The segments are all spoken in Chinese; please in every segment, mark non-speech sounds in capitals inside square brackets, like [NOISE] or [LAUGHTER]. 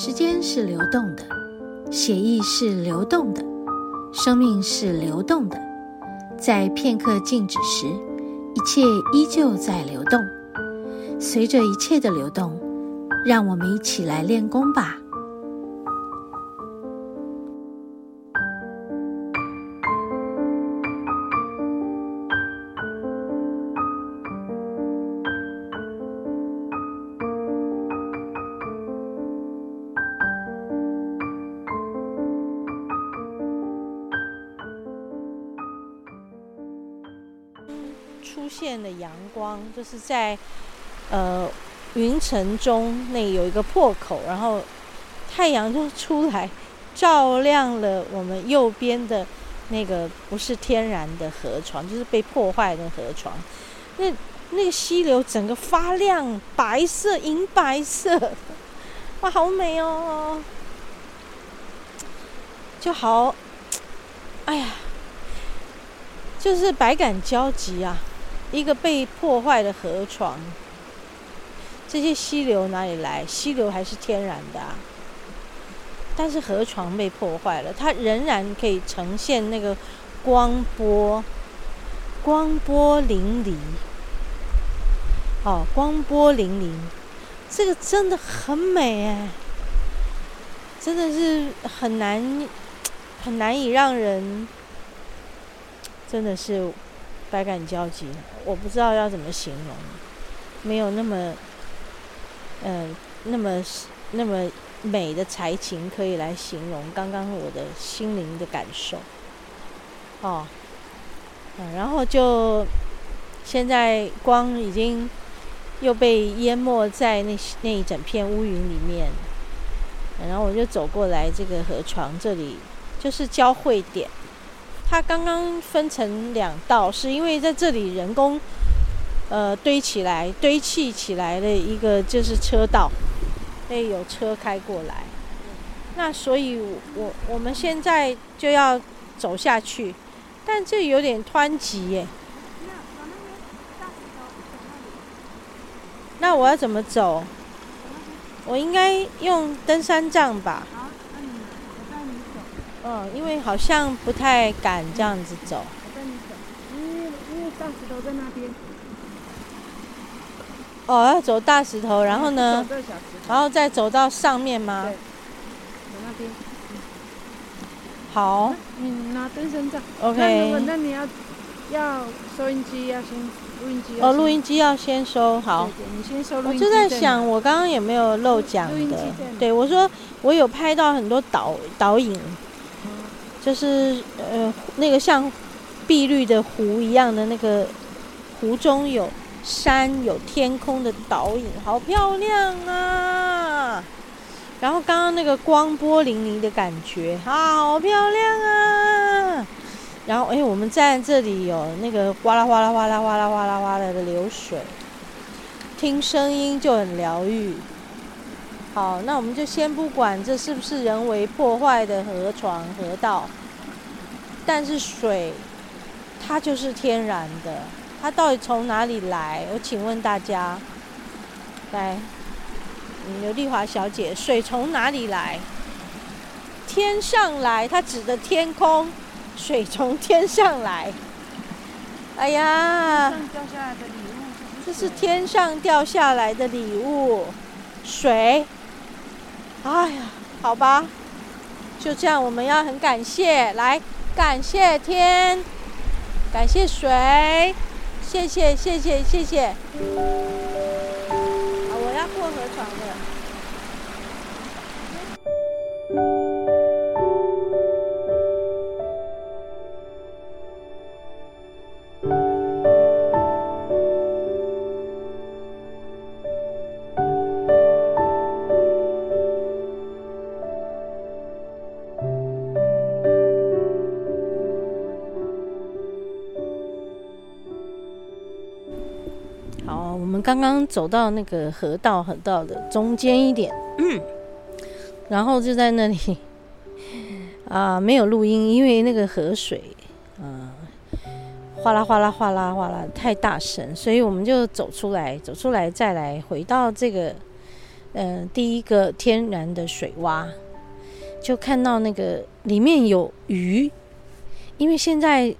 时间是流动的，血液是流动的，生命是流动的。在片刻静止时，一切依旧在流动。随着一切的流动，让我们一起来练功吧。现的阳光，就是在呃云层中那有一个破口，然后太阳就出来，照亮了我们右边的那个不是天然的河床，就是被破坏的河床。那那个溪流整个发亮，白色、银白色，[LAUGHS] 哇，好美哦！就好，哎呀，就是百感交集啊。一个被破坏的河床，这些溪流哪里来？溪流还是天然的啊，但是河床被破坏了，它仍然可以呈现那个光波，光波粼粼。哦，光波粼粼，这个真的很美哎，真的是很难，很难以让人，真的是。百感交集，我不知道要怎么形容，没有那么，嗯、那么那么美的才情可以来形容刚刚我的心灵的感受。哦，嗯，然后就现在光已经又被淹没在那那一整片乌云里面，然后我就走过来这个河床这里，就是交汇点。它刚刚分成两道，是因为在这里人工，呃，堆起来、堆砌起来的一个就是车道，所以有车开过来。那所以我我们现在就要走下去，但这有点湍急耶。那我要怎么走？我应该用登山杖吧？嗯，因为好像不太敢这样子走。我带你走，因为因为大石头在那边。哦，要走大石头，然后呢？然后再走到上面吗？对，走那边。好。你拿登山杖。OK。那你要要收音机要先录音机。哦，录音机要先收好。对对，你先收录音机。我就在想，我刚刚有没有漏讲的？对，我说我有拍到很多导导引。就是呃，那个像碧绿的湖一样的那个湖中有山有天空的倒影，好漂亮啊！然后刚刚那个光波粼粼的感觉，好漂亮啊！然后哎，我们站在这里有那个哗啦哗啦哗啦哗啦哗啦哗啦的流水，听声音就很疗愈。好，那我们就先不管这是不是人为破坏的河床河道，但是水，它就是天然的，它到底从哪里来？我请问大家，来，刘丽华小姐，水从哪里来？天上来，它指的天空，水从天上来。哎呀，这是天上掉下来的礼物，水。哎呀，好吧，就这样，我们要很感谢，来感谢天，感谢水，谢谢谢谢谢谢。好，我要过河床了。刚刚走到那个河道，河道的中间一点，嗯，然后就在那里 [LAUGHS] 啊，没有录音，因为那个河水，啊，哗啦哗啦哗啦哗啦，太大声，所以我们就走出来，走出来再来回到这个呃，第一个天然的水洼，就看到那个里面有鱼，因为现在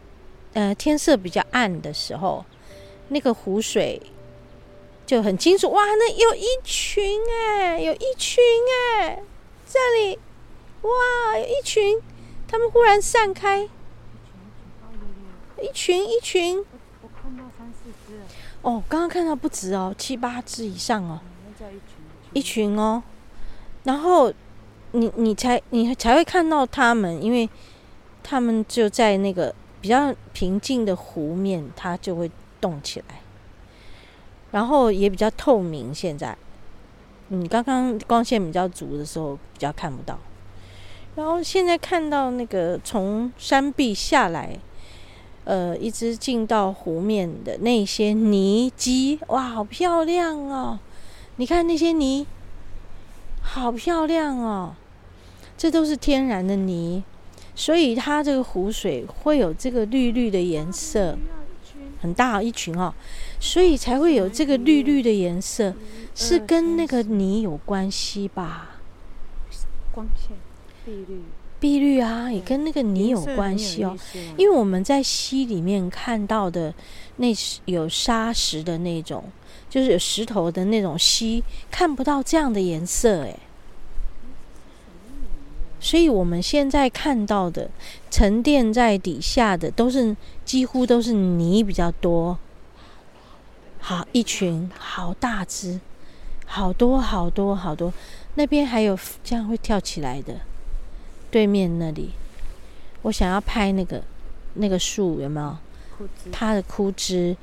呃天色比较暗的时候，那个湖水就很清楚。哇，那有一群哎，有一群哎，这里哇，有一群，他们忽然散开，一群一群。我看到三四只。哦，刚刚看到不止哦，七八只以上哦。一群哦，然后你你才你才会看到他们，因为他们就在那个比较平静的湖面，它就会动起来，然后也比较透明。现在嗯刚刚光线比较足的时候比较看不到，然后现在看到那个从山壁下来，呃，一直进到湖面的那些泥鸡，哇，好漂亮哦！你看那些泥，好漂亮哦！这都是天然的泥，所以它这个湖水会有这个绿绿的颜色，很大一群哦，所以才会有这个绿绿的颜色，是跟那个泥有关系吧？光线，碧绿，碧绿啊，也跟那个泥有关系哦，因为我们在溪里面看到的那有沙石的那种。就是有石头的那种溪，看不到这样的颜色哎，所以我们现在看到的沉淀在底下的都是几乎都是泥比较多。好一群，好大只，好多好多好多，那边还有这样会跳起来的，对面那里，我想要拍那个那个树有没有？它的枯枝。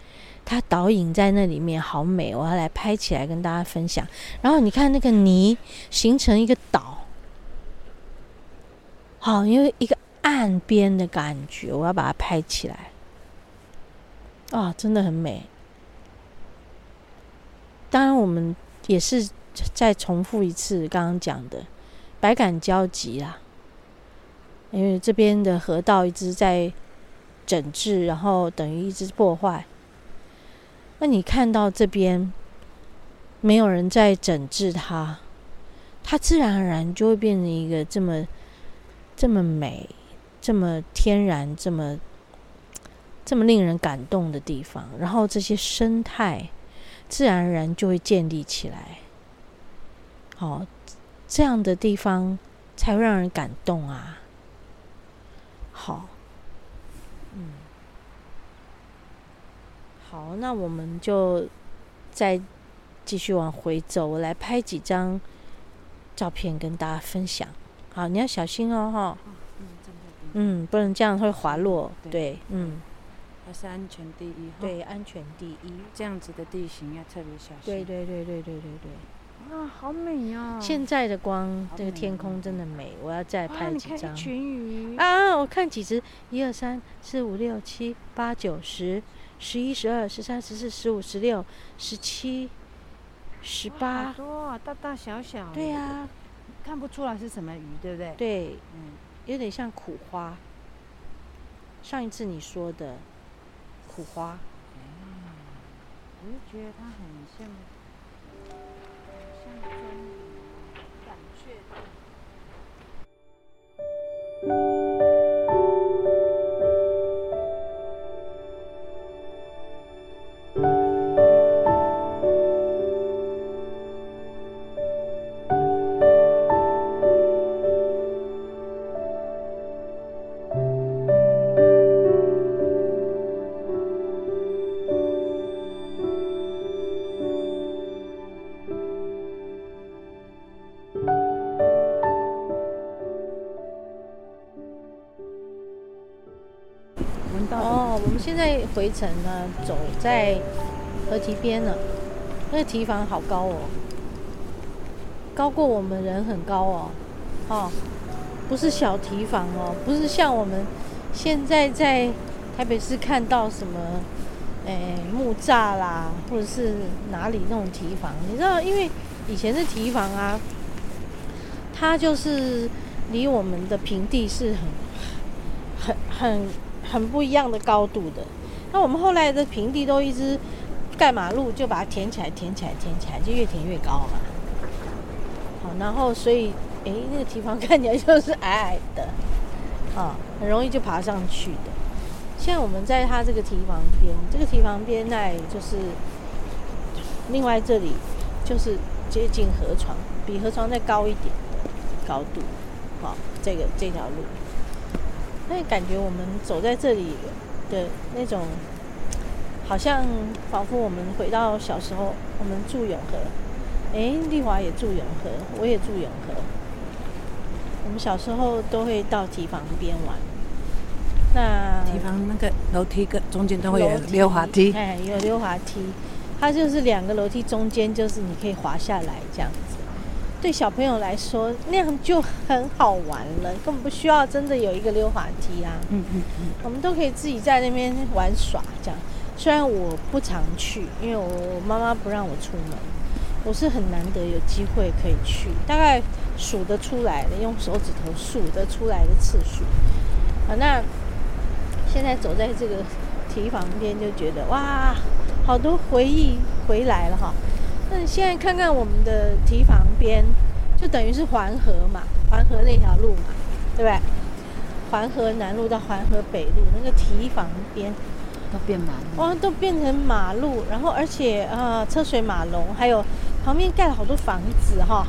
它倒影在那里面，好美！我要来拍起来跟大家分享。然后你看那个泥形成一个岛，好，因为一个岸边的感觉，我要把它拍起来。啊，真的很美。当然，我们也是再重复一次刚刚讲的，百感交集啦。因为这边的河道一直在整治，然后等于一直破坏。那你看到这边没有人在整治它，它自然而然就会变成一个这么这么美、这么天然、这么这么令人感动的地方。然后这些生态自然而然就会建立起来。好，这样的地方才会让人感动啊！好。嗯好，那我们就再继续往回走，我来拍几张照片跟大家分享。好，你要小心哦，哈。嗯，不能这样会滑落。对，嗯。还是安全第一。对，安全第一。这样子的地形要特别小心。对对对对对对对。哇，好美呀！现在的光，这个天空真的美。我要再拍几张。一群鱼。啊，我看几只，一二三四五六七八九十。十一、十二、十三、十四、十五、十六、十七、十八，多大大小小。对呀、啊，看不出来是什么鱼，对不对？对，嗯，有点像苦花。上一次你说的苦花，嗯，我就觉得它很像，像回程呢，走在河堤边了。那个堤防好高哦，高过我们人很高哦，哦，不是小堤防哦，不是像我们现在在台北市看到什么，哎，木栅啦，或者是哪里那种堤防。你知道，因为以前的堤防啊，它就是离我们的平地是很很很。很不一样的高度的，那我们后来的平地都一直盖马路，就把它填起来，填起来，填起来，就越填越高嘛。好然后所以哎，那个堤防 [LAUGHS] 看起来就是矮矮的，啊，很容易就爬上去的。现在我们在它这个堤防边，这个堤防边那里就是，另外这里就是接近河床，比河床再高一点的高度，好，这个这条路，那感觉我们走在这里的那种，好像仿佛我们回到小时候，我们住永和，哎，丽华也住永和，我也住永和，我们小时候都会到堤防边玩。那提防那个楼梯跟中间都会有溜滑梯，哎，有溜滑梯，它就是两个楼梯中间就是你可以滑下来这样子。对小朋友来说，那样就很好玩了，根本不需要真的有一个溜滑梯啊。嗯嗯嗯，我们都可以自己在那边玩耍这样。虽然我不常去，因为我妈妈不让我出门，我是很难得有机会可以去，大概数得出来的，用手指头数得出来的次数。啊，那。现在走在这个堤旁边，就觉得哇，好多回忆回来了哈。那你现在看看我们的堤防边，就等于是环河嘛，环河那条路嘛，对不对？环河南路到环河北路那个堤防边都变马路，哇，都变成马路，然后而且啊、呃，车水马龙，还有旁边盖了好多房子哈，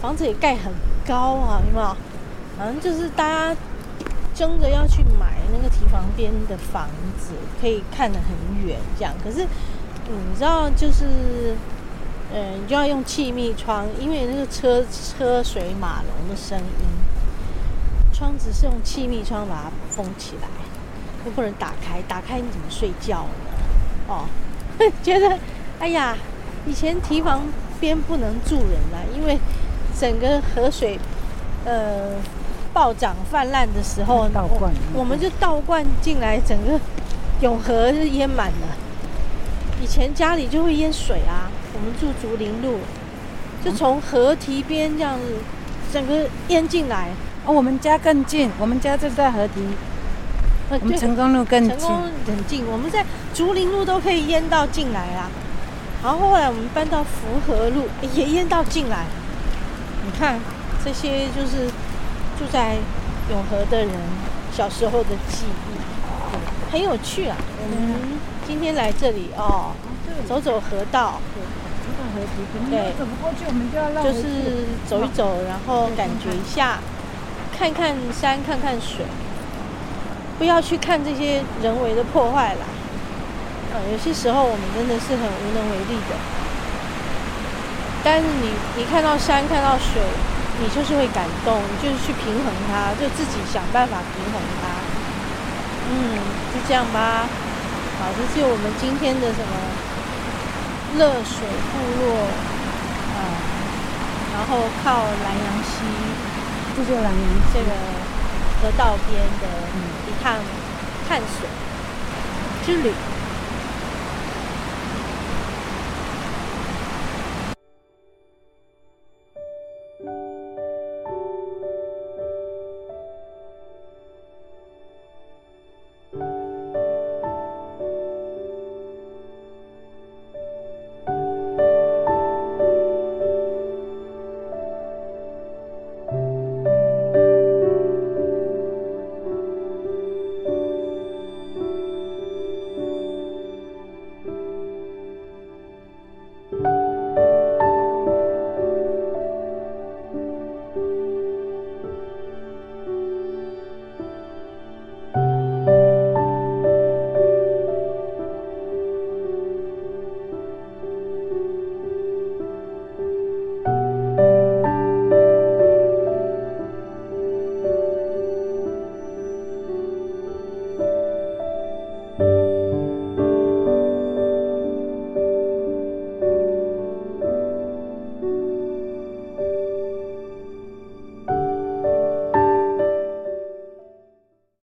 房子也盖很高啊，有没有？反正就是大家。争着要去买那个堤防边的房子，可以看得很远，这样。可是，你知道，就是，嗯，你就要用气密窗，因为那个车车水马龙的声音，窗子是用气密窗把它封起来，又不能打开，打开你怎么睡觉呢？哦，[LAUGHS] 觉得，哎呀，以前堤防边不能住人啊，因为整个河水，呃。暴涨泛滥的时候，我我们就倒灌进来，整个永和是淹满了。以前家里就会淹水啊，我们住竹林路，就从河堤边这样子，整个淹进来。哦，我们家更近，我们家就在河堤。我们成功路更近，成功很近，我们在竹林路都可以淹到进来啊。然后后来我们搬到福和路，也淹到进来。你看这些就是。住在永和的人小时候的记忆，很有趣啊。我们今天来这里哦，走走河道，对，走不过去，我们就要绕。就是走一走，然后感觉一下，看看山，看看水，不要去看这些人为的破坏啦。嗯，有些时候我们真的是很无能为力的。但是你，你看到山，看到水。你就是会感动，就是去平衡它，就自己想办法平衡它。嗯，就这样吧。好，这是我们今天的什么乐水部落呃，然后靠南阳溪，这就兰阳这个河道边的一趟探索之旅。